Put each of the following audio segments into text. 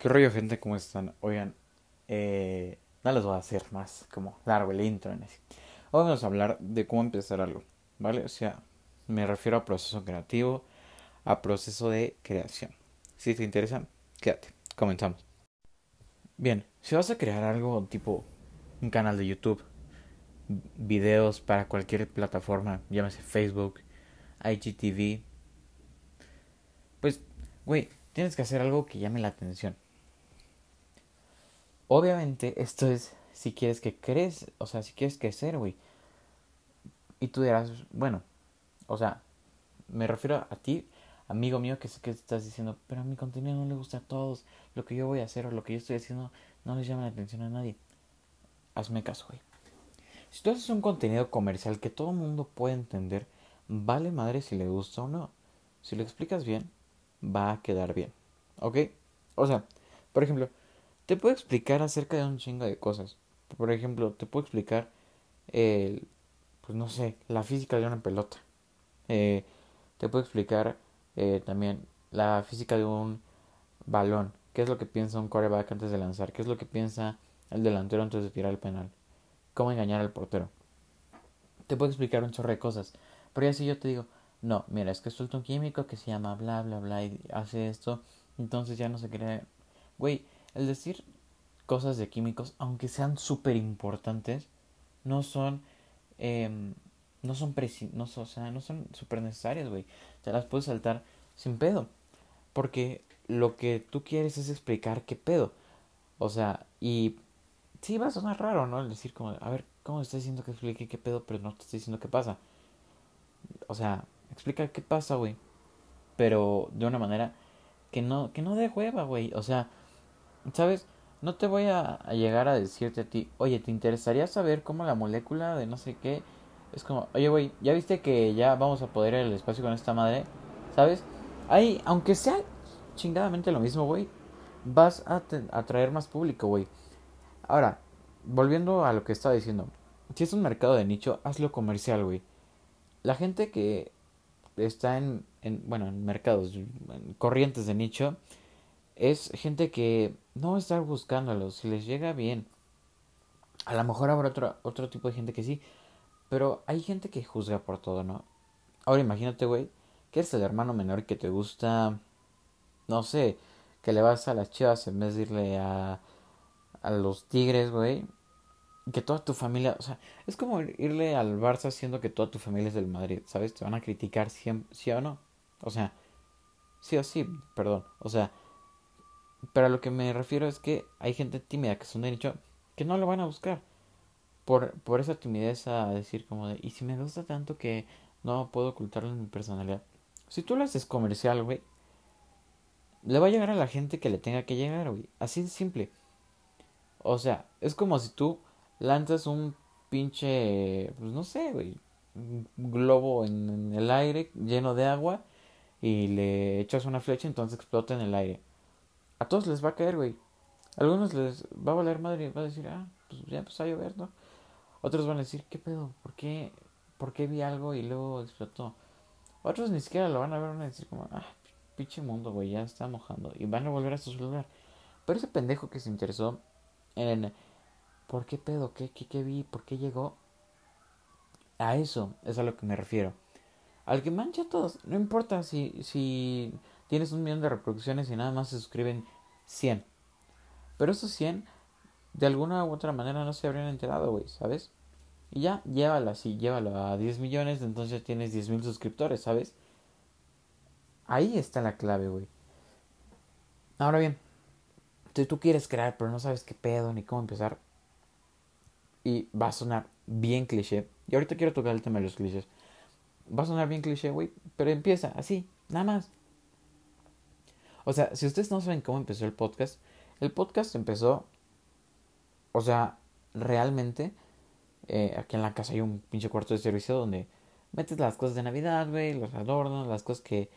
¿Qué rollo, gente? ¿Cómo están? Oigan, eh, no les voy a hacer más como largo el intro. Hoy vamos a hablar de cómo empezar algo, ¿vale? O sea, me refiero a proceso creativo, a proceso de creación. Si te interesa, quédate. Comenzamos. Bien, si vas a crear algo tipo un canal de YouTube, videos para cualquier plataforma, llámese Facebook, IGTV, pues, güey, tienes que hacer algo que llame la atención. Obviamente, esto es si quieres que crees, o sea, si quieres crecer, güey. Y tú dirás, bueno, o sea, me refiero a ti, amigo mío, que sé que estás diciendo, pero a mi contenido no le gusta a todos, lo que yo voy a hacer o lo que yo estoy haciendo no les llama la atención a nadie. Hazme caso, güey. Si tú haces un contenido comercial que todo el mundo puede entender, vale madre si le gusta o no. Si lo explicas bien, va a quedar bien. ¿Ok? O sea, por ejemplo, te puedo explicar acerca de un chingo de cosas. Por ejemplo, te puedo explicar, el, pues no sé, la física de una pelota. Eh, te puedo explicar eh, también la física de un balón. ¿Qué es lo que piensa un quarterback antes de lanzar? ¿Qué es lo que piensa el delantero antes de tirar el penal? ¿Cómo engañar al portero? Te puedo explicar un chorro de cosas. Pero ya si yo te digo, no, mira, es que suelta un químico que se llama bla, bla, bla y hace esto, entonces ya no se cree. Güey, el decir cosas de químicos, aunque sean súper importantes, no son, eh, no son no, o sea, no son súper necesarias, güey. Te las puedes saltar sin pedo. Porque lo que tú quieres es explicar qué pedo. O sea, y sí va a sonar raro, ¿no? El decir como, a ver, ¿cómo estás diciendo que explique qué pedo, pero no te estoy diciendo qué pasa? O sea, explica qué pasa, güey. Pero de una manera que no, que no dé hueva, güey. O sea, ¿sabes? No te voy a, llegar a decirte a ti, oye, ¿te interesaría saber cómo la molécula de no sé qué? Es como, oye, güey, ¿ya viste que ya vamos a poder ir al espacio con esta madre? ¿Sabes? Ahí, aunque sea chingadamente lo mismo, güey, vas a atraer más público, güey. Ahora, volviendo a lo que estaba diciendo, si es un mercado de nicho, hazlo comercial, güey. La gente que está en, en bueno, en mercados, en corrientes de nicho, es gente que no va a estar buscándolo, si les llega bien. A lo mejor habrá otro, otro tipo de gente que sí, pero hay gente que juzga por todo, ¿no? Ahora imagínate, güey, que eres el hermano menor que te gusta, no sé, que le vas a las chivas en vez de irle a, a los tigres, güey. Que toda tu familia, o sea, es como irle al Barça siendo que toda tu familia es del Madrid, ¿sabes? Te van a criticar siempre, sí o no. O sea, sí o sí, perdón. O sea, pero a lo que me refiero es que hay gente tímida que son de nicho que no lo van a buscar. Por, por esa timidez a decir como de, y si me gusta tanto que no puedo ocultarlo en mi personalidad. Si tú lo haces comercial, güey, le va a llegar a la gente que le tenga que llegar, güey. Así de simple. O sea, es como si tú lanzas un pinche, pues no sé, güey, un globo en, el aire lleno de agua y le echas una flecha, entonces explota en el aire. A todos les va a caer, güey. Algunos les va a valer madre y va a decir, ah, pues ya empezó a llover, ¿no? Otros van a decir, ¿qué pedo? ¿Por qué, ¿Por qué vi algo y luego explotó? Otros ni siquiera lo van a ver, van a decir como, ah, pinche mundo, güey, ya está mojando. Y van a volver a su lugar. Pero ese pendejo que se interesó en ¿por qué pedo? ¿Qué, qué, qué vi? ¿Por qué llegó? A eso es a lo que me refiero. Al que mancha a todos. No importa si, si tienes un millón de reproducciones y nada más se suscriben 100. Pero esos 100 de alguna u otra manera no se habrían enterado, güey, ¿sabes? Y ya, llévalo así, llévalo a 10 millones, entonces tienes 10 mil suscriptores, ¿sabes? Ahí está la clave, güey. Ahora bien, si tú quieres crear, pero no sabes qué pedo ni cómo empezar, y va a sonar bien cliché, y ahorita quiero tocar el tema de los clichés, va a sonar bien cliché, güey, pero empieza así, nada más. O sea, si ustedes no saben cómo empezó el podcast, el podcast empezó, o sea, realmente, eh, aquí en la casa hay un pinche cuarto de servicio donde metes las cosas de Navidad, güey, los adornos, las cosas que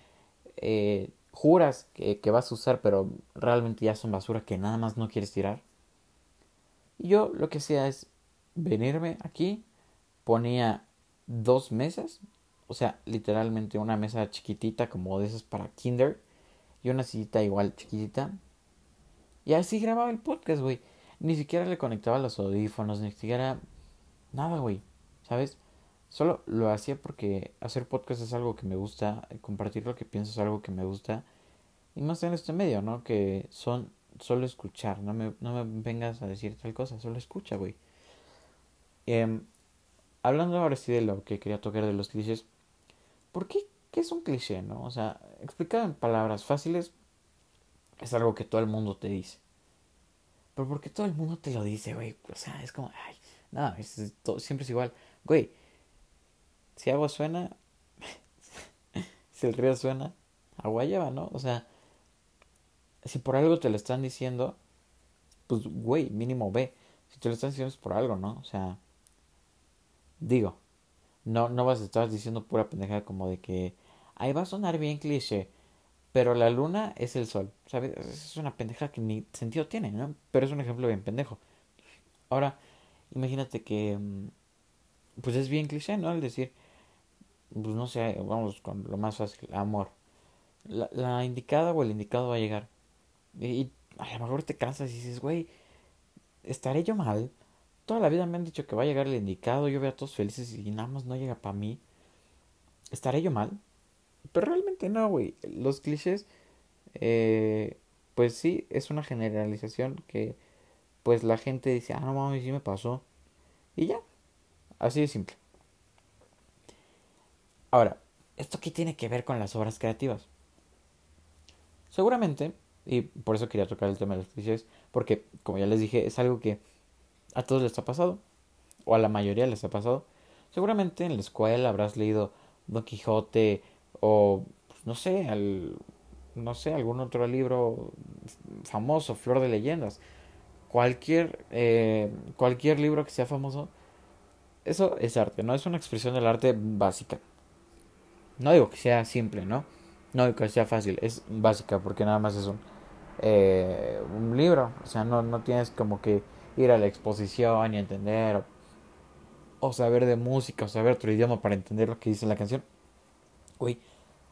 eh, juras que, que, vas a usar, pero realmente ya son basura que nada más no quieres tirar. Y yo lo que hacía es venirme aquí, ponía dos mesas, o sea, literalmente una mesa chiquitita como de esas para kinder y una sillita igual chiquitita. Y así grababa el podcast, güey. Ni siquiera le conectaba los audífonos, ni siquiera nada, güey. ¿Sabes? Solo lo hacía porque hacer podcast es algo que me gusta, compartir lo que pienso es algo que me gusta. Y más en este medio, ¿no? Que son solo escuchar, no me, no me vengas a decir tal cosa, solo escucha, güey. Eh, hablando ahora sí de lo que quería tocar de los clichés, ¿por qué, qué es un cliché, no? O sea, explicado en palabras fáciles, es algo que todo el mundo te dice. Pero porque todo el mundo te lo dice, güey. O sea, es como, ay, nada, siempre es igual. Güey, si agua suena, si el río suena, agua lleva, ¿no? O sea, si por algo te lo están diciendo, pues, güey, mínimo ve. Si te lo están diciendo es por algo, ¿no? O sea, digo, no, no vas a estar diciendo pura pendejada como de que, ahí va a sonar bien cliché, pero la luna es el sol, ¿sabes? Es una pendeja que ni sentido tiene, ¿no? Pero es un ejemplo bien pendejo. Ahora, imagínate que, mm, pues es bien cliché, ¿no? Al decir, pues no sé, vamos con lo más fácil, amor. La, indicada o el indicado va a llegar. Y, a lo mejor te cansas y dices, güey, ¿estaré yo mal? Toda la vida me han dicho que va a llegar el indicado, yo veo a todos felices y nada más no llega para mí. ¿Estaré yo mal? Pero realmente no, güey. Los clichés, eh, pues sí, es una generalización que pues la gente dice, ah, no mames, sí me pasó. Y ya, así de simple. Ahora, ¿esto qué tiene que ver con las obras creativas? Seguramente, y por eso quería tocar el tema de los clichés, porque como ya les dije, es algo que a todos les ha pasado, o a la mayoría les ha pasado. Seguramente en la escuela habrás leído Don Quijote, o pues, no sé, al, no sé, algún otro libro famoso, Flor de Leyendas, cualquier, eh, cualquier libro que sea famoso, eso es arte, ¿no? Es una expresión del arte básica. No digo que sea simple, ¿no? No digo que sea fácil, es básica porque nada más es un, eh, un libro, o sea, no, no tienes como que ir a la exposición y entender o, o saber de música o saber otro idioma para entender lo que dice la canción. Uy,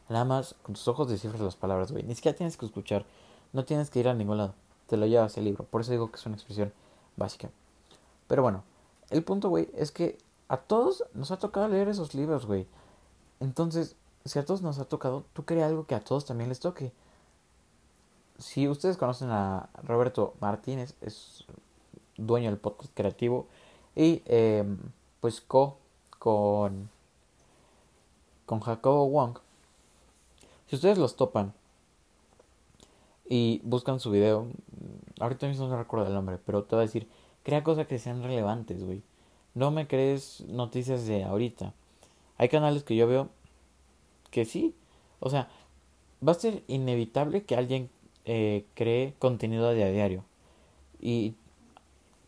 nada más con tus ojos descifras las palabras, güey. Ni siquiera tienes que escuchar, no tienes que ir a ningún lado. Te lo llevas el libro. Por eso digo que es una expresión básica. Pero bueno, el punto, güey, es que a todos nos ha tocado leer esos libros, güey. Entonces, si a todos nos ha tocado, tú crees algo que a todos también les toque. Si ustedes conocen a Roberto Martínez, es dueño del podcast creativo y eh, pues co con con Jacobo Wong, si ustedes los topan y buscan su video, ahorita mismo no recuerdo el nombre, pero te voy a decir, crea cosas que sean relevantes, güey. No me crees noticias de ahorita. Hay canales que yo veo que sí, o sea, va a ser inevitable que alguien eh, cree contenido a diario. Y,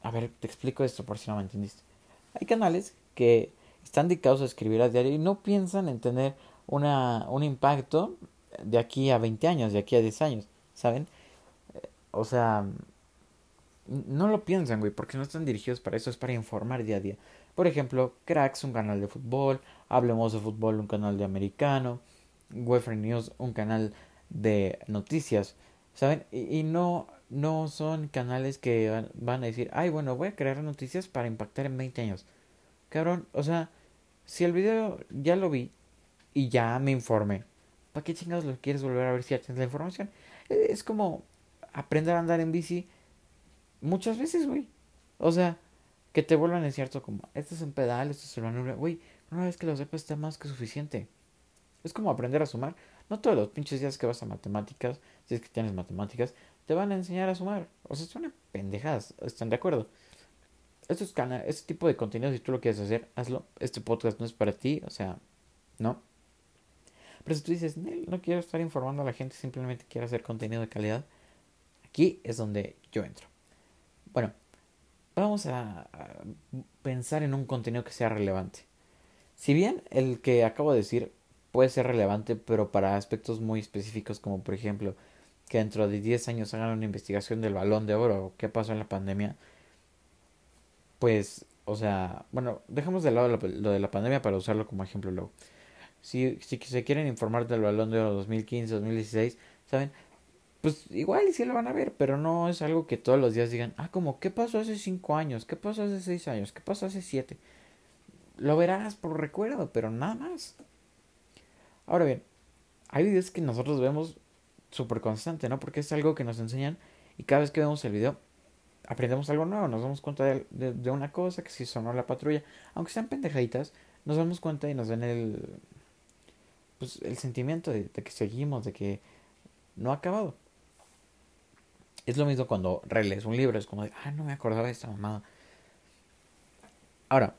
a ver, te explico esto por si no me entendiste. Hay canales que están dedicados a escribir a diario y no piensan en tener una, un impacto de aquí a 20 años, de aquí a 10 años, ¿saben? O sea, no lo piensan, güey, porque no están dirigidos para eso, es para informar día a día. Por ejemplo, Cracks, un canal de fútbol, Hablemos de Fútbol, un canal de americano, Wefren News, un canal de noticias, ¿saben? Y, y, no, no son canales que van a decir, ay, bueno, voy a crear noticias para impactar en 20 años. Cabrón, o sea, si el video ya lo vi y ya me informé, ¿para qué chingados lo quieres volver a ver si ya tienes la información? E, es como aprender a andar en bici muchas veces, güey. O sea, que te vuelvan a decir como, esto es un pedal, esto es una nube. Güey, una vez que lo sepas está más que suficiente. Es como aprender a sumar. No todos los pinches días que vas a matemáticas, si es que tienes matemáticas, te van a enseñar a sumar. O sea, una pendejadas, ¿están de acuerdo? estos este tipo de contenido, si tú lo quieres hacer, hazlo. Este podcast no es para ti, o sea, no. Pero si tú dices, no quiero estar informando a la gente, simplemente quiero hacer contenido de calidad, aquí es donde yo entro. Bueno, vamos a, pensar en un contenido que sea relevante. Si bien el que acabo de decir puede ser relevante, pero para aspectos muy específicos, como por ejemplo que dentro de 10 años hagan una investigación del balón de oro o qué pasó en la pandemia, pues, o sea, bueno, dejamos de lado lo, de la pandemia para usarlo como ejemplo luego. Si, si se quieren informar del balón de oro 2015, 2016, ¿saben? pues igual sí lo van a ver, pero no es algo que todos los días digan, ah, como, ¿qué pasó hace cinco años? ¿Qué pasó hace seis años? ¿Qué pasó hace siete? Lo verás por recuerdo, pero nada más. Ahora bien, hay videos que nosotros vemos súper constante, ¿no? Porque es algo que nos enseñan y cada vez que vemos el video aprendemos algo nuevo, nos damos cuenta de, una cosa, que si sonó la patrulla, aunque sean pendejaditas, nos damos cuenta y nos ven el, pues, el sentimiento de, que seguimos, de que no ha acabado. Es lo mismo cuando relees un libro, es como de, ah, no me acordaba de esta mamada. Ahora,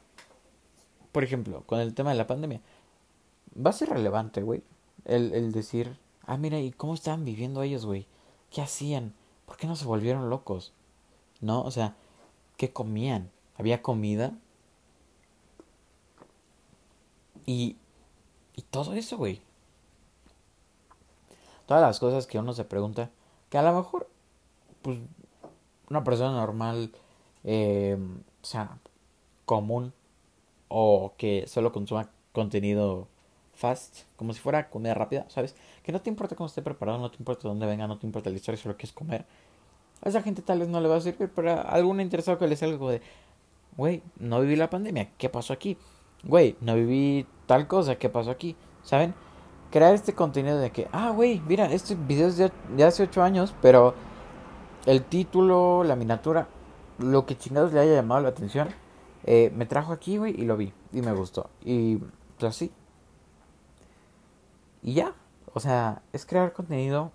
por ejemplo, con el tema de la pandemia, va a ser relevante, güey, el, el decir, ah, mira, ¿y cómo estaban viviendo ellos, güey? ¿Qué hacían? ¿Por qué no se volvieron locos? ¿No? O sea, ¿qué comían? ¿Había comida? Y, y todo eso, güey. Todas las cosas que uno se pregunta, que a lo mejor pues, una persona normal, eh, o sea, común, o que solo consuma contenido fast, como si fuera comida rápida, ¿sabes? Que no te importa cómo esté preparado, no te importa dónde venga, no te importa la historia, solo que es comer. A esa gente tal vez no le va a servir, pero a algún interesado que le salga algo de, güey, no viví la pandemia, ¿qué pasó aquí? Güey, no viví tal cosa, ¿qué pasó aquí? ¿Saben? Crear este contenido de que, ah, güey, mira, este video es de, de hace 8 años, pero el título, la miniatura, lo que chingados le haya llamado la atención, eh, me trajo aquí, güey, y lo vi. Y me gustó. Y pues así. Y ya. O sea, es crear contenido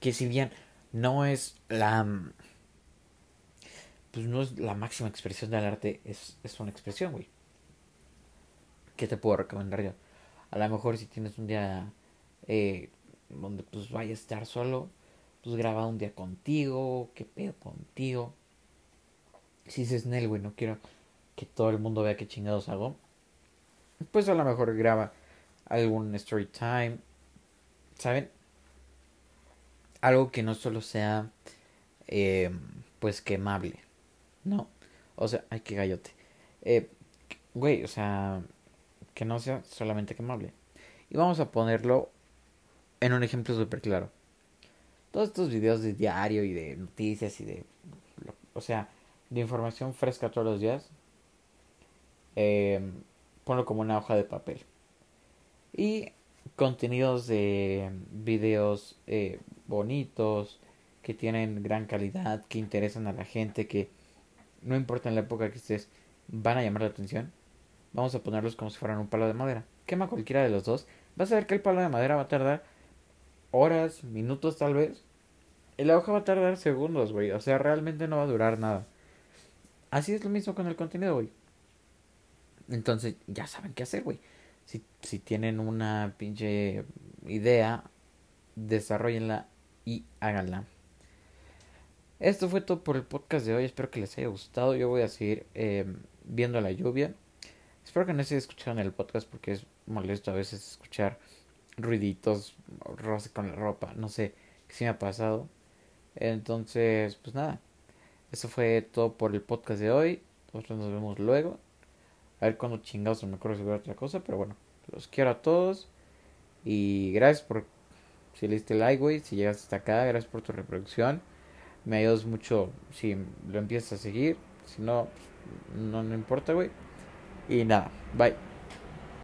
que si bien no es la... Pues no es la máxima expresión del arte, es, es una expresión, güey. ¿Qué te puedo recomendar yo? A lo mejor si tienes un día eh, donde pues vaya a estar solo, pues graba un día contigo, qué pedo contigo. Si dices, Nel, güey, no quiero que todo el mundo vea qué chingados hago, pues a lo mejor graba algún story time, ¿saben? Algo que no solo sea, eh, pues, quemable, ¿no? O sea, ay, qué gallote. Eh, güey, o sea, que no sea solamente quemable. Y vamos a ponerlo en un ejemplo súper claro todos estos videos de diario y de noticias y de, o sea, de información fresca todos los días, eh, ponlo como una hoja de papel. Y contenidos de videos eh, bonitos, que tienen gran calidad, que interesan a la gente, que no importa en la época que estés, van a llamar la atención. Vamos a ponerlos como si fueran un palo de madera. Quema cualquiera de los dos. Vas a ver que el palo de madera va a tardar horas, minutos tal vez. Y la hoja va a tardar segundos, güey. O sea, realmente no va a durar nada. Así es lo mismo con el contenido, güey. Entonces, ya saben qué hacer, güey. Si, si tienen una pinche idea, desarrollenla y háganla. Esto fue todo por el podcast de hoy. Espero que les haya gustado. Yo voy a seguir eh, viendo la lluvia. Espero que no se escucharon el podcast porque es molesto a veces escuchar ruiditos, roce con la ropa, no sé, qué sí me ha pasado. Entonces, pues nada, eso fue todo por el podcast de hoy. Nosotros nos vemos luego. A ver cuándo chingados me acuerdo sobre otra cosa, pero bueno, los quiero a todos. Y gracias por si le diste like, güey, si llegaste hasta acá, gracias por tu reproducción. Me ayudas mucho si lo empiezas a seguir. Si no, pues, no, no importa, güey. Y nada, bye.